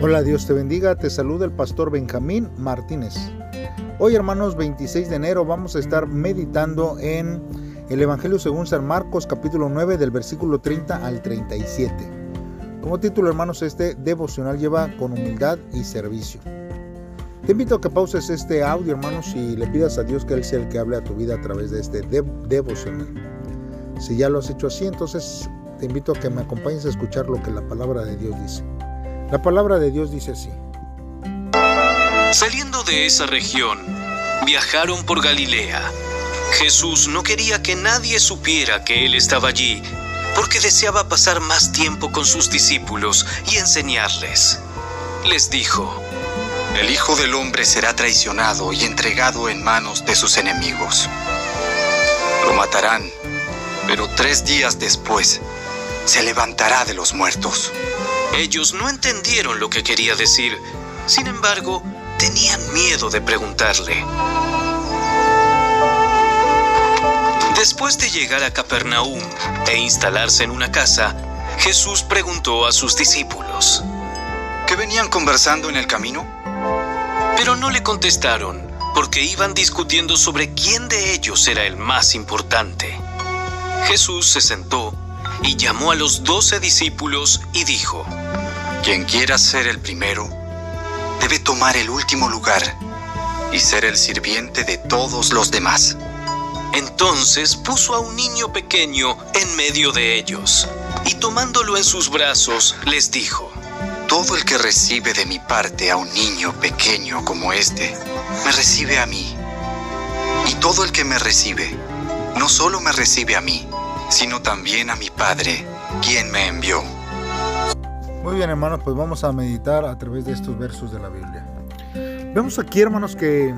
Hola, Dios te bendiga, te saluda el pastor Benjamín Martínez. Hoy hermanos, 26 de enero vamos a estar meditando en el Evangelio según San Marcos capítulo 9 del versículo 30 al 37. Como título hermanos, este devocional lleva con humildad y servicio. Te invito a que pauses este audio hermanos y le pidas a Dios que Él sea el que hable a tu vida a través de este devocional. Si ya lo has hecho así, entonces te invito a que me acompañes a escuchar lo que la palabra de Dios dice. La palabra de Dios dice así. Saliendo de esa región, viajaron por Galilea. Jesús no quería que nadie supiera que Él estaba allí, porque deseaba pasar más tiempo con sus discípulos y enseñarles. Les dijo, El Hijo del Hombre será traicionado y entregado en manos de sus enemigos. Lo matarán, pero tres días después se levantará de los muertos. Ellos no entendieron lo que quería decir, sin embargo, tenían miedo de preguntarle. Después de llegar a Capernaum e instalarse en una casa, Jesús preguntó a sus discípulos, ¿Qué venían conversando en el camino? Pero no le contestaron, porque iban discutiendo sobre quién de ellos era el más importante. Jesús se sentó y llamó a los doce discípulos y dijo, Quien quiera ser el primero, debe tomar el último lugar y ser el sirviente de todos los demás. Entonces puso a un niño pequeño en medio de ellos, y tomándolo en sus brazos, les dijo, Todo el que recibe de mi parte a un niño pequeño como este, me recibe a mí. Y todo el que me recibe, no solo me recibe a mí, sino también a mi Padre, quien me envió. Muy bien hermanos, pues vamos a meditar a través de estos versos de la Biblia. Vemos aquí hermanos que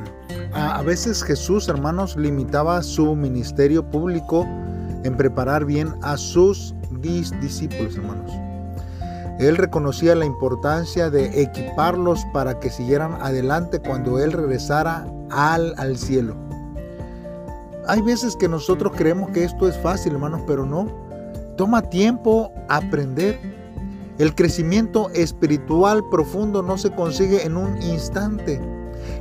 a, veces Jesús hermanos limitaba su ministerio público en preparar bien a sus discípulos hermanos. Él reconocía la importancia de equiparlos para que siguieran adelante cuando Él regresara al, al cielo. Hay veces que nosotros creemos que esto es fácil, hermanos, pero no. Toma tiempo aprender. El crecimiento espiritual profundo no se consigue en un instante,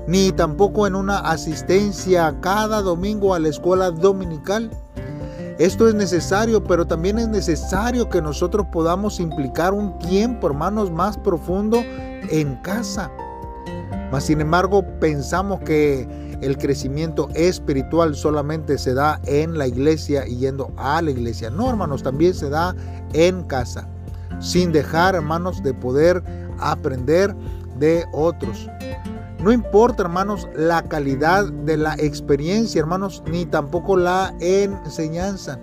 ni tampoco en una asistencia cada domingo a la escuela dominical. Esto es necesario, pero también es necesario que nosotros podamos implicar un tiempo, hermanos, más profundo en casa. Mas, sin embargo, pensamos que el crecimiento espiritual solamente se da en la iglesia y yendo a la iglesia. No, hermanos, también se da en casa, sin dejar, hermanos, de poder aprender de otros. No importa, hermanos, la calidad de la experiencia, hermanos, ni tampoco la enseñanza.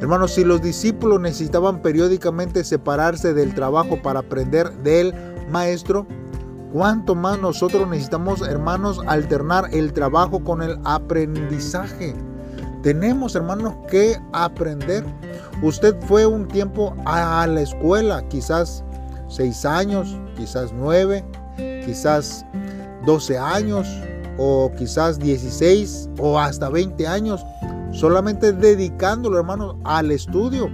Hermanos, si los discípulos necesitaban periódicamente separarse del trabajo para aprender del maestro, ¿Cuánto más nosotros necesitamos, hermanos, alternar el trabajo con el aprendizaje? Tenemos, hermanos, que aprender. Usted fue un tiempo a la escuela, quizás seis años, quizás nueve, quizás doce años, o quizás dieciséis, o hasta veinte años, solamente dedicándolo, hermanos, al estudio.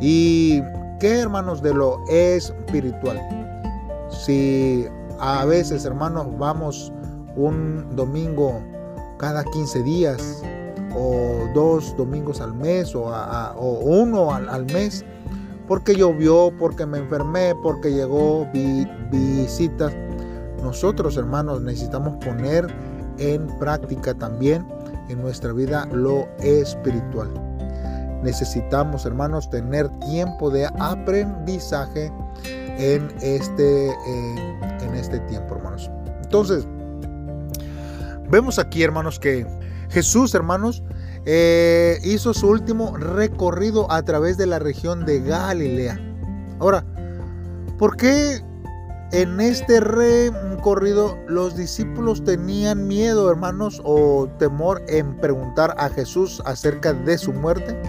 ¿Y qué, hermanos, de lo espiritual? Si a veces, hermanos, vamos un domingo cada 15 días o dos domingos al mes o, uno al, mes, porque llovió, porque me enfermé, porque llegó visitas. Nosotros, hermanos, necesitamos poner en práctica también en nuestra vida lo espiritual. Necesitamos, hermanos, tener tiempo de aprendizaje en este, eh, en este tiempo, hermanos. Entonces, vemos aquí, hermanos, que Jesús, hermanos, eh, hizo su último recorrido a través de la región de Galilea. Ahora, ¿por qué en este recorrido los discípulos tenían miedo, hermanos, o temor en preguntar a Jesús acerca de su muerte?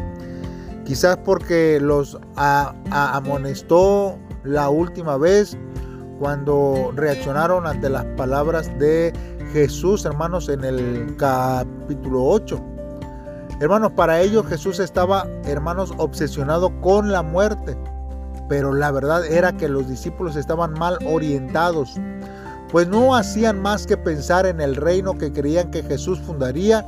Quizás porque los amonestó la última vez cuando reaccionaron ante las palabras de Jesús, hermanos, en el capítulo 8. Hermanos, para ellos Jesús estaba, hermanos, obsesionado con la muerte. pero la verdad era que los discípulos estaban mal orientados, pues no hacían más que pensar en el reino que creían que Jesús fundaría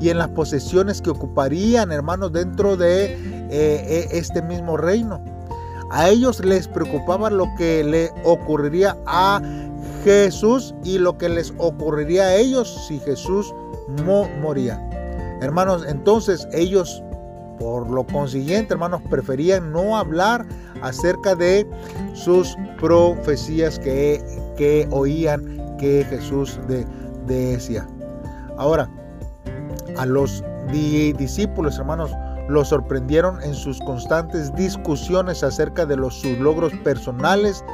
y en las posesiones que ocuparían, hermanos, dentro de eh, eh, este mismo reino. A ellos les preocupaba lo que le ocurriría a Jesús y lo que les ocurriría a ellos si Jesús moría. Hermanos, entonces ellos, por lo consiguiente, hermanos, preferían no hablar acerca de sus profecías que, que oían que Jesús decía. Ahora, a los discípulos, hermanos, los sorprendieron en sus constantes discusiones acerca de los, sus logros personales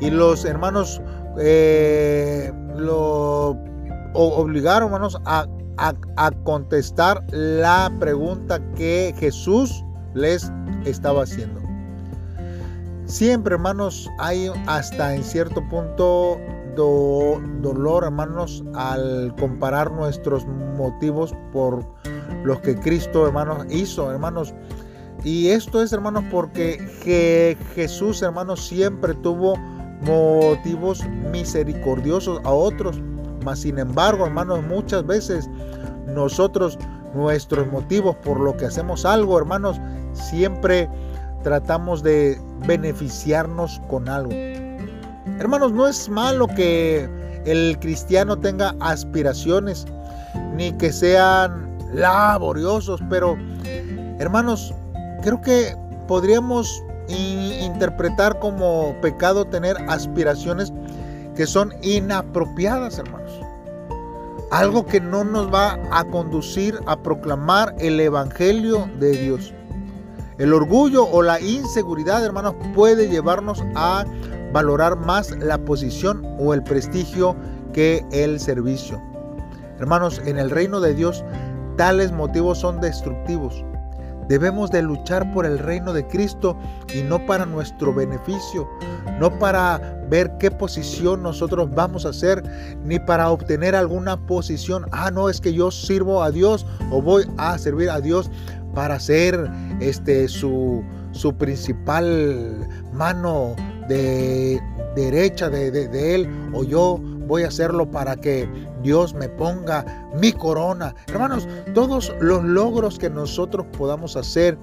y los hermanos eh, lo obligaron, hermanos, a, a, contestar la pregunta que Jesús les estaba haciendo. Siempre, hermanos, hay hasta en cierto punto dolor, hermanos, al comparar nuestros motivos por los que Cristo, hermanos, hizo, hermanos. Y esto es, hermanos, porque Jesús, hermanos, siempre tuvo motivos misericordiosos a otros. Mas, sin embargo, hermanos, muchas veces nosotros, nuestros motivos por lo que hacemos algo, hermanos, siempre tratamos de beneficiarnos con algo. Hermanos, no es malo que el cristiano tenga aspiraciones, ni que sean laboriosos, pero hermanos, creo que podríamos interpretar como pecado tener aspiraciones que son inapropiadas, hermanos. Algo que no nos va a conducir a proclamar el Evangelio de Dios. El orgullo o la inseguridad, hermanos, puede llevarnos a valorar más la posición o el prestigio que el servicio. Hermanos, en el reino de Dios tales motivos son destructivos. Debemos de luchar por el reino de Cristo y no para nuestro beneficio, no para ver qué posición nosotros vamos a hacer, ni para obtener alguna posición. Ah, no, es que yo sirvo a Dios o voy a servir a Dios para ser este su, su principal mano de derecha de, de Él o yo voy a hacerlo para que Dios me ponga mi corona. Hermanos, todos los logros que nosotros podamos hacer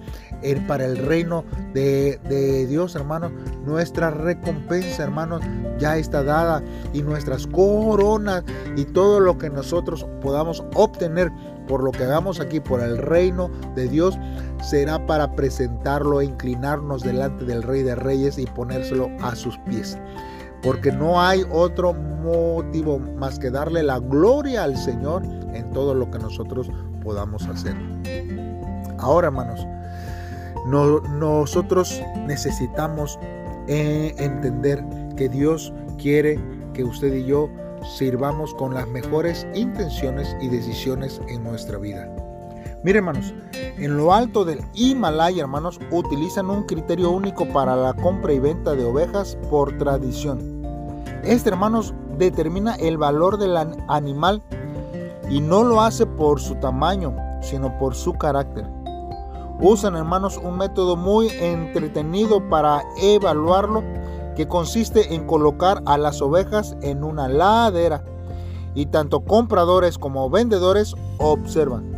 para el reino de, de Dios, hermanos, nuestra recompensa, hermanos, ya está dada y nuestras coronas y todo lo que nosotros podamos obtener por lo que hagamos aquí, por el reino de Dios, será para presentarlo e inclinarnos delante del Rey de Reyes y ponérselo a sus pies porque no hay otro motivo más que darle la gloria al Señor en todo lo que nosotros podamos hacer. Ahora, hermanos, nosotros necesitamos eh, entender que Dios quiere que usted y yo sirvamos con las mejores intenciones y decisiones en nuestra vida. Mire, hermanos, en lo alto del Himalaya, hermanos, utilizan un criterio único para la compra y venta de ovejas por tradición. Este, hermanos, determina el valor del animal y no lo hace por su tamaño, sino por su carácter. Usan, hermanos, un método muy entretenido para evaluarlo, que consiste en colocar a las ovejas en una ladera y tanto compradores como vendedores observan.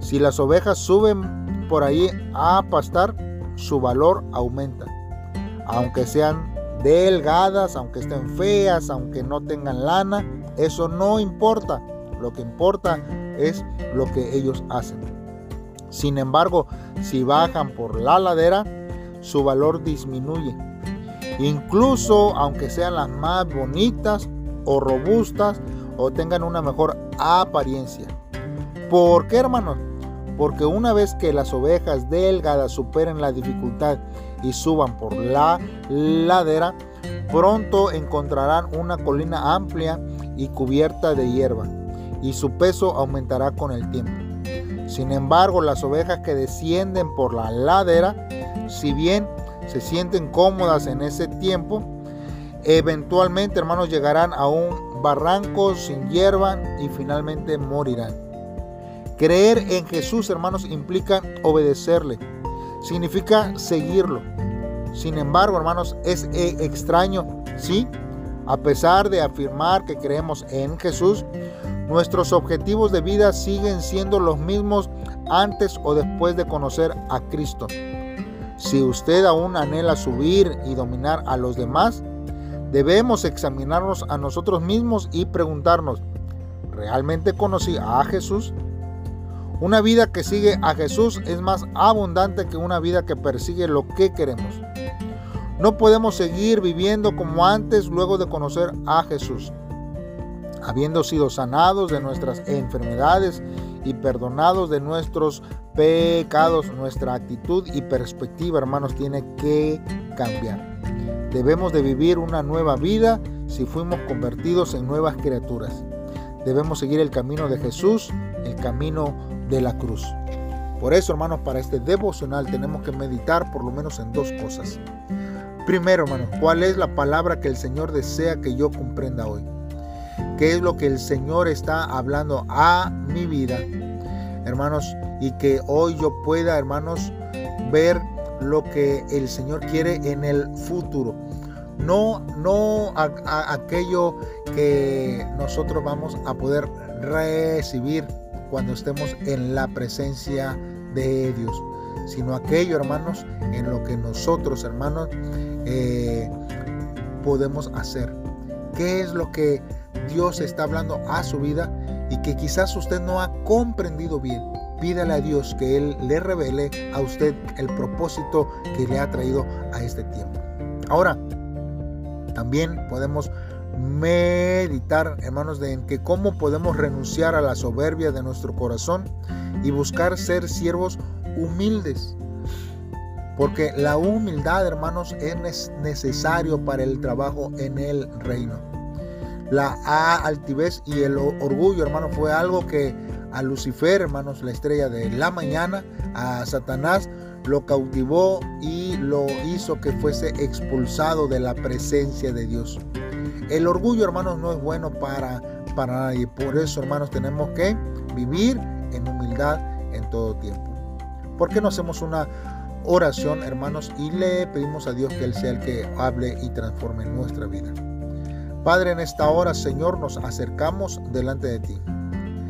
Si las ovejas suben por ahí a pastar, su valor aumenta. Aunque sean delgadas, aunque estén feas, aunque no tengan lana, eso no importa. Lo que importa es lo que ellos hacen. Sin embargo, si bajan por la ladera, su valor disminuye. Incluso aunque sean las más bonitas o robustas o tengan una mejor apariencia. ¿Por qué, hermanos? Porque una vez que las ovejas delgadas superen la dificultad y suban por la ladera, pronto encontrarán una colina amplia y cubierta de hierba, y su peso aumentará con el tiempo. Sin embargo, las ovejas que descienden por la ladera, si bien se sienten cómodas en ese tiempo, eventualmente, hermanos, llegarán a un barranco sin hierba y finalmente morirán. Creer en Jesús, hermanos, implica obedecerle. Significa seguirlo. Sin embargo, hermanos, es eh, extraño, ¿sí? A pesar de afirmar que creemos en Jesús, nuestros objetivos de vida siguen siendo los mismos antes o después de conocer a Cristo. Si usted aún anhela subir y dominar a los demás, debemos examinarnos a nosotros mismos y preguntarnos, ¿realmente conocí a Jesús? Una vida que sigue a Jesús es más abundante que una vida que persigue lo que queremos. No podemos seguir viviendo como antes luego de conocer a Jesús. Habiendo sido sanados de nuestras enfermedades y perdonados de nuestros pecados, nuestra actitud y perspectiva, hermanos, tiene que cambiar. Debemos de vivir una nueva vida si fuimos convertidos en nuevas criaturas. Debemos seguir el camino de Jesús, el camino de la cruz. Por eso, hermanos, para este devocional tenemos que meditar por lo menos en dos cosas. Primero, hermanos, ¿cuál es la palabra que el Señor desea que yo comprenda hoy? ¿Qué es lo que el Señor está hablando a mi vida? Hermanos, y que hoy yo pueda, hermanos, ver lo que el Señor quiere en el futuro. No, no aquello que nosotros vamos a poder recibir cuando estemos en la presencia de Dios, sino aquello, hermanos, en lo que nosotros, hermanos, eh, podemos hacer. ¿Qué es lo que Dios está hablando a su vida y que quizás usted no ha comprendido bien? Pídale a Dios que Él le revele a usted el propósito que le ha traído a este tiempo. Ahora, también podemos meditar, hermanos, de en que cómo podemos renunciar a la soberbia de nuestro corazón y buscar ser siervos humildes porque la humildad, hermanos, es necesario para el trabajo en el reino. La altivez y el orgullo, hermanos, fue algo que a Lucifer, hermanos, la estrella de la mañana, a Satanás, lo cautivó y lo hizo que fuese expulsado de la presencia de Dios. El orgullo, hermanos, no es bueno para, para nadie. Por eso, hermanos, tenemos que vivir en humildad en todo tiempo. ¿Por qué no hacemos una oración, hermanos, y le pedimos a Dios que Él sea el que hable y transforme nuestra vida. Padre, en esta hora, Señor, nos acercamos delante de ti.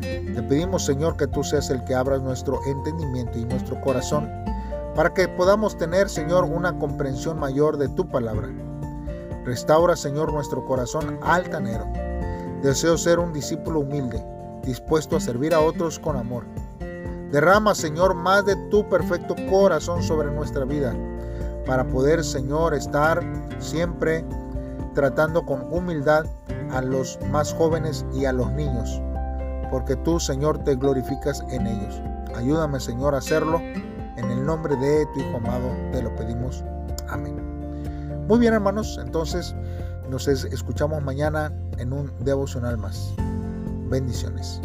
Te pedimos, Señor, que tú seas el que abra nuestro entendimiento y nuestro corazón para que podamos tener, Señor, una comprensión mayor de tu palabra. Restaura, Señor, nuestro corazón altanero. Deseo ser un discípulo humilde, dispuesto a servir a otros con amor Derrama, Señor, más de tu perfecto corazón sobre nuestra vida, para poder, Señor, estar siempre tratando con humildad a los más jóvenes y a los niños, porque tú, Señor, te glorificas en ellos. Ayúdame, Señor, a hacerlo. En el nombre de tu Hijo amado te lo pedimos. Muy bien, hermanos, entonces nos escuchamos mañana en un devocional más. Bendiciones.